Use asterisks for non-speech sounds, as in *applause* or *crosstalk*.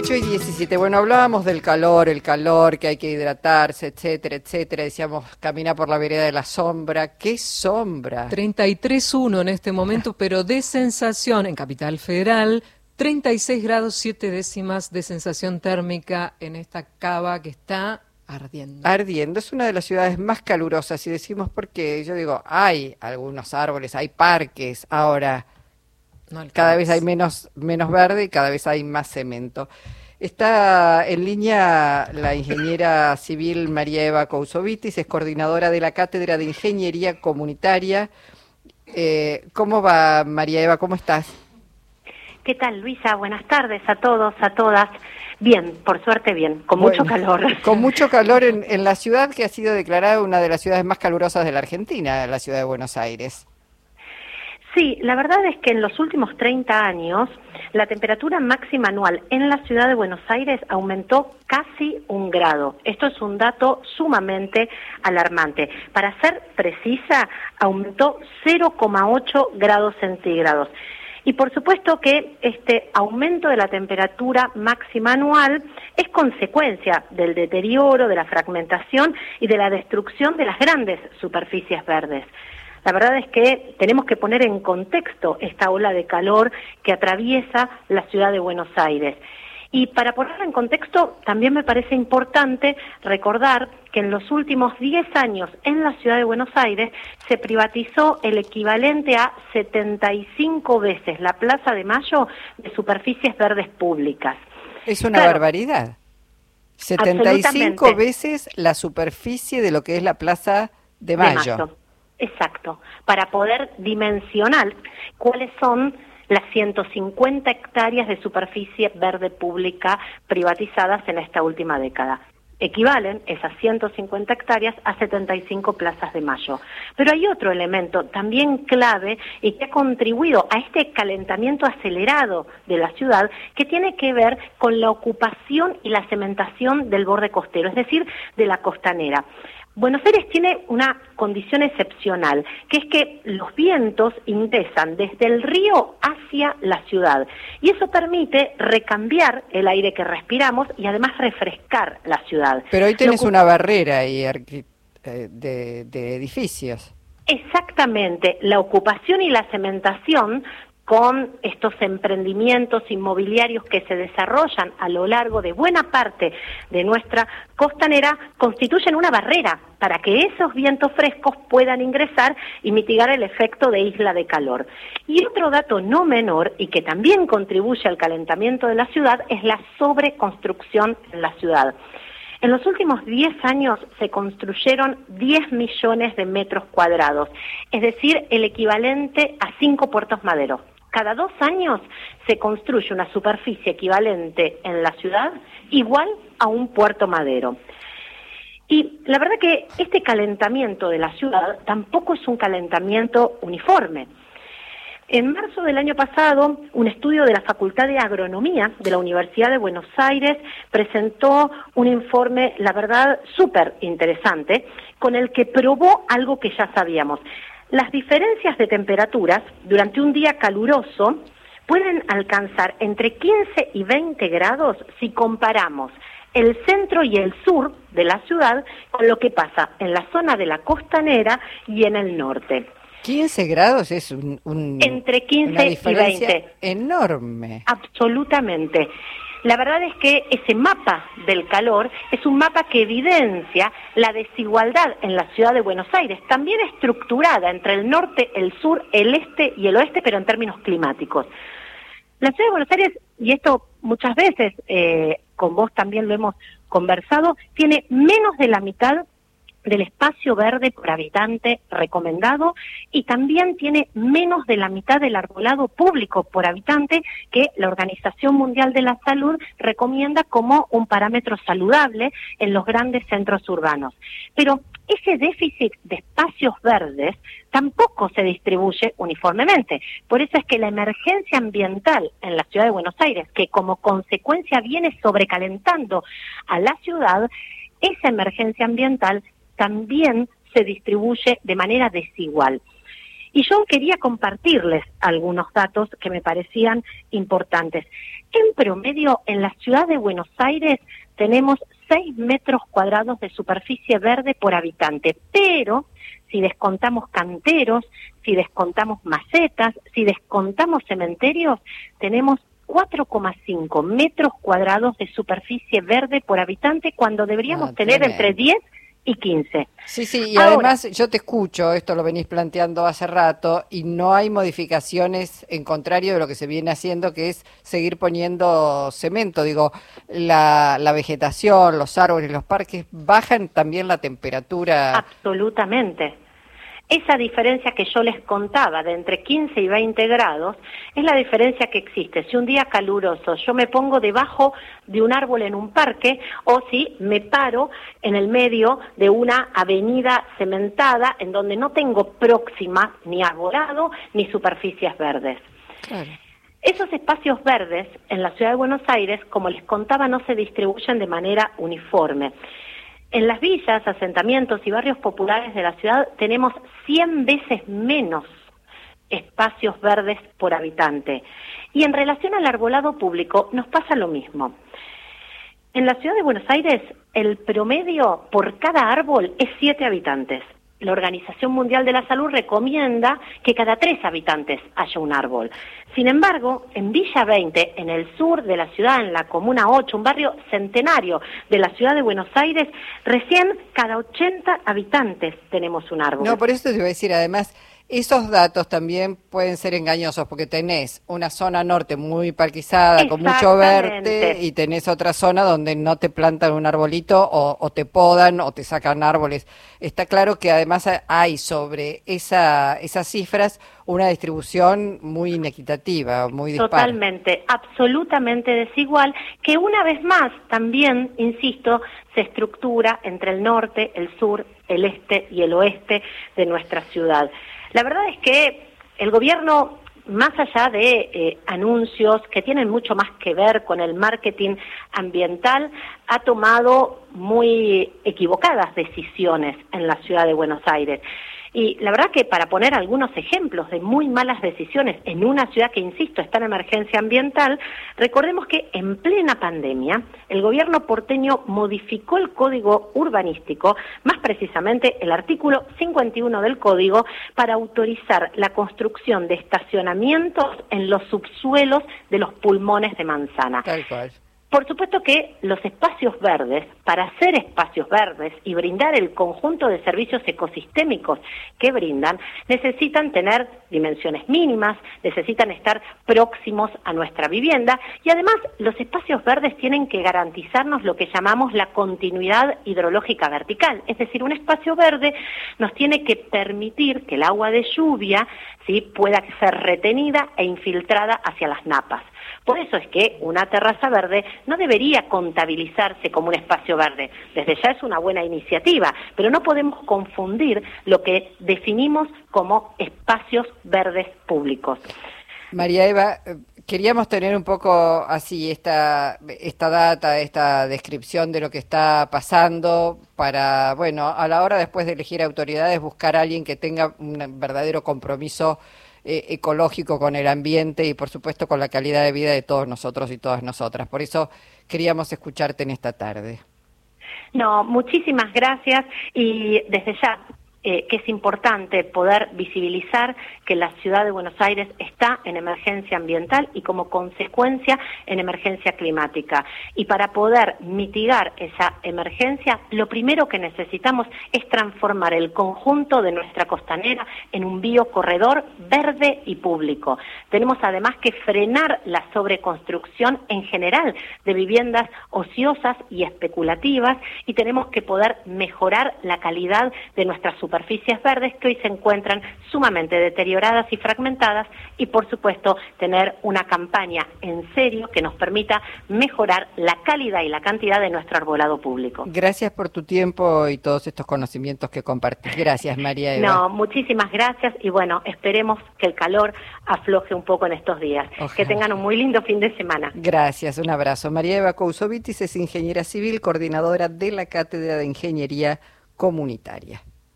18 y 17. Bueno, hablábamos del calor, el calor, que hay que hidratarse, etcétera, etcétera. Decíamos, camina por la vereda de la sombra. ¿Qué sombra? 33.1 en este momento, pero de sensación en Capital Federal, 36 grados 7 décimas de sensación térmica en esta cava que está ardiendo. Ardiendo. Es una de las ciudades más calurosas. Y decimos porque yo digo, hay algunos árboles, hay parques. Ahora cada vez hay menos, menos verde y cada vez hay más cemento. Está en línea la ingeniera civil María Eva Cousovitis, es coordinadora de la Cátedra de Ingeniería Comunitaria. Eh, ¿Cómo va María Eva? ¿Cómo estás? ¿Qué tal, Luisa? Buenas tardes a todos, a todas. Bien, por suerte bien, con mucho calor. Con *laughs* mucho calor en, en la ciudad que ha sido declarada una de las ciudades más calurosas de la Argentina, la ciudad de Buenos Aires. Sí, la verdad es que en los últimos 30 años la temperatura máxima anual en la ciudad de Buenos Aires aumentó casi un grado. Esto es un dato sumamente alarmante. Para ser precisa, aumentó 0,8 grados centígrados. Y por supuesto que este aumento de la temperatura máxima anual es consecuencia del deterioro, de la fragmentación y de la destrucción de las grandes superficies verdes. La verdad es que tenemos que poner en contexto esta ola de calor que atraviesa la ciudad de Buenos Aires. Y para ponerla en contexto, también me parece importante recordar que en los últimos 10 años en la ciudad de Buenos Aires se privatizó el equivalente a 75 veces la Plaza de Mayo de superficies verdes públicas. Es una barbaridad. 75 veces la superficie de lo que es la Plaza De Mayo. Exacto, para poder dimensionar cuáles son las 150 hectáreas de superficie verde pública privatizadas en esta última década. Equivalen esas 150 hectáreas a 75 plazas de mayo. Pero hay otro elemento también clave y que ha contribuido a este calentamiento acelerado de la ciudad que tiene que ver con la ocupación y la cementación del borde costero, es decir, de la costanera. Buenos Aires tiene una condición excepcional, que es que los vientos ingresan desde el río hacia la ciudad y eso permite recambiar el aire que respiramos y además refrescar la ciudad. Pero hoy tienes una barrera ahí eh, de, de edificios. Exactamente, la ocupación y la cementación con estos emprendimientos inmobiliarios que se desarrollan a lo largo de buena parte de nuestra costanera constituyen una barrera para que esos vientos frescos puedan ingresar y mitigar el efecto de isla de calor. Y otro dato no menor y que también contribuye al calentamiento de la ciudad es la sobreconstrucción en la ciudad. En los últimos 10 años se construyeron 10 millones de metros cuadrados, es decir, el equivalente a cinco puertos maderos cada dos años se construye una superficie equivalente en la ciudad igual a un puerto madero. Y la verdad que este calentamiento de la ciudad tampoco es un calentamiento uniforme. En marzo del año pasado, un estudio de la Facultad de Agronomía de la Universidad de Buenos Aires presentó un informe, la verdad, súper interesante, con el que probó algo que ya sabíamos. Las diferencias de temperaturas durante un día caluroso pueden alcanzar entre 15 y 20 grados si comparamos el centro y el sur de la ciudad con lo que pasa en la zona de la costanera y en el norte. 15 grados es un, entre 15 y 20 enorme. Absolutamente. La verdad es que ese mapa del calor es un mapa que evidencia la desigualdad en la ciudad de Buenos Aires, también estructurada entre el norte, el sur, el este y el oeste, pero en términos climáticos. La ciudad de Buenos Aires, y esto muchas veces eh, con vos también lo hemos conversado, tiene menos de la mitad del espacio verde por habitante recomendado y también tiene menos de la mitad del arbolado público por habitante que la Organización Mundial de la Salud recomienda como un parámetro saludable en los grandes centros urbanos. Pero ese déficit de espacios verdes tampoco se distribuye uniformemente. Por eso es que la emergencia ambiental en la ciudad de Buenos Aires, que como consecuencia viene sobrecalentando a la ciudad, esa emergencia ambiental también se distribuye de manera desigual. Y yo quería compartirles algunos datos que me parecían importantes. En promedio, en la ciudad de Buenos Aires tenemos 6 metros cuadrados de superficie verde por habitante, pero si descontamos canteros, si descontamos macetas, si descontamos cementerios, tenemos 4,5 metros cuadrados de superficie verde por habitante cuando deberíamos ah, tener entre 10 y 15. Sí, sí, y además yo te escucho, esto lo venís planteando hace rato, y no hay modificaciones en contrario de lo que se viene haciendo, que es seguir poniendo cemento. Digo, la, la vegetación, los árboles, los parques, bajan también la temperatura. Absolutamente. Esa diferencia que yo les contaba de entre 15 y 20 grados es la diferencia que existe. Si un día caluroso yo me pongo debajo de un árbol en un parque o si me paro en el medio de una avenida cementada en donde no tengo próxima ni arbolado ni superficies verdes. Esos espacios verdes en la ciudad de Buenos Aires, como les contaba, no se distribuyen de manera uniforme. En las villas, asentamientos y barrios populares de la ciudad tenemos 100 veces menos espacios verdes por habitante. Y en relación al arbolado público nos pasa lo mismo. En la ciudad de Buenos Aires el promedio por cada árbol es 7 habitantes la Organización Mundial de la Salud recomienda que cada tres habitantes haya un árbol. Sin embargo, en Villa 20, en el sur de la ciudad, en la Comuna 8, un barrio centenario de la ciudad de Buenos Aires, recién cada 80 habitantes tenemos un árbol. No, por eso te voy a decir, además, esos datos también pueden ser engañosos porque tenés una zona norte muy parquizada, con mucho verde, y tenés otra zona donde no te plantan un arbolito o, te podan o te sacan árboles. Está claro que además hay sobre esa, esas cifras una distribución muy inequitativa, muy dispar. Totalmente, absolutamente desigual, que una vez más también, insisto, se estructura entre el norte, el sur, el este y el oeste de nuestra ciudad. La verdad es que el gobierno, más allá de eh, anuncios que tienen mucho más que ver con el marketing ambiental, ha tomado muy equivocadas decisiones en la ciudad de Buenos Aires. Y la verdad que para poner algunos ejemplos de muy malas decisiones en una ciudad que, insisto, está en emergencia ambiental, recordemos que en plena pandemia el gobierno porteño modificó el código urbanístico, más precisamente el artículo 51 del código, para autorizar la construcción de estacionamientos en los subsuelos de los pulmones de manzana. Por supuesto que los espacios verdes, para ser espacios verdes y brindar el conjunto de servicios ecosistémicos que brindan, necesitan tener dimensiones mínimas, necesitan estar próximos a nuestra vivienda y además los espacios verdes tienen que garantizarnos lo que llamamos la continuidad hidrológica vertical, es decir, un espacio verde nos tiene que permitir que el agua de lluvia ¿sí? pueda ser retenida e infiltrada hacia las napas. Por eso es que una terraza verde no debería contabilizarse como un espacio verde. Desde ya es una buena iniciativa, pero no podemos confundir lo que definimos como espacios verdes públicos. María Eva, eh, queríamos tener un poco así esta, esta data, esta descripción de lo que está pasando para, bueno, a la hora después de elegir autoridades, buscar a alguien que tenga un verdadero compromiso eh, ecológico con el ambiente y por supuesto con la calidad de vida de todos nosotros y todas nosotras. Por eso queríamos escucharte en esta tarde. No, muchísimas gracias y desde ya eh, que es importante poder visibilizar que la ciudad de Buenos Aires está en emergencia ambiental y como consecuencia en emergencia climática. Y para poder mitigar esa emergencia, lo primero que necesitamos es transformar el conjunto de nuestra costanera en un biocorredor verde y público. Tenemos además que frenar la sobreconstrucción en general de viviendas ociosas y especulativas y tenemos que poder mejorar la calidad de nuestra superficies verdes que hoy se encuentran sumamente deterioradas y fragmentadas y por supuesto tener una campaña en serio que nos permita mejorar la calidad y la cantidad de nuestro arbolado público. Gracias por tu tiempo y todos estos conocimientos que compartís. Gracias María Eva. No, muchísimas gracias y bueno, esperemos que el calor afloje un poco en estos días. Que tengan un muy lindo fin de semana. Gracias, un abrazo. María Eva Cousovitis es ingeniera civil, coordinadora de la Cátedra de Ingeniería Comunitaria.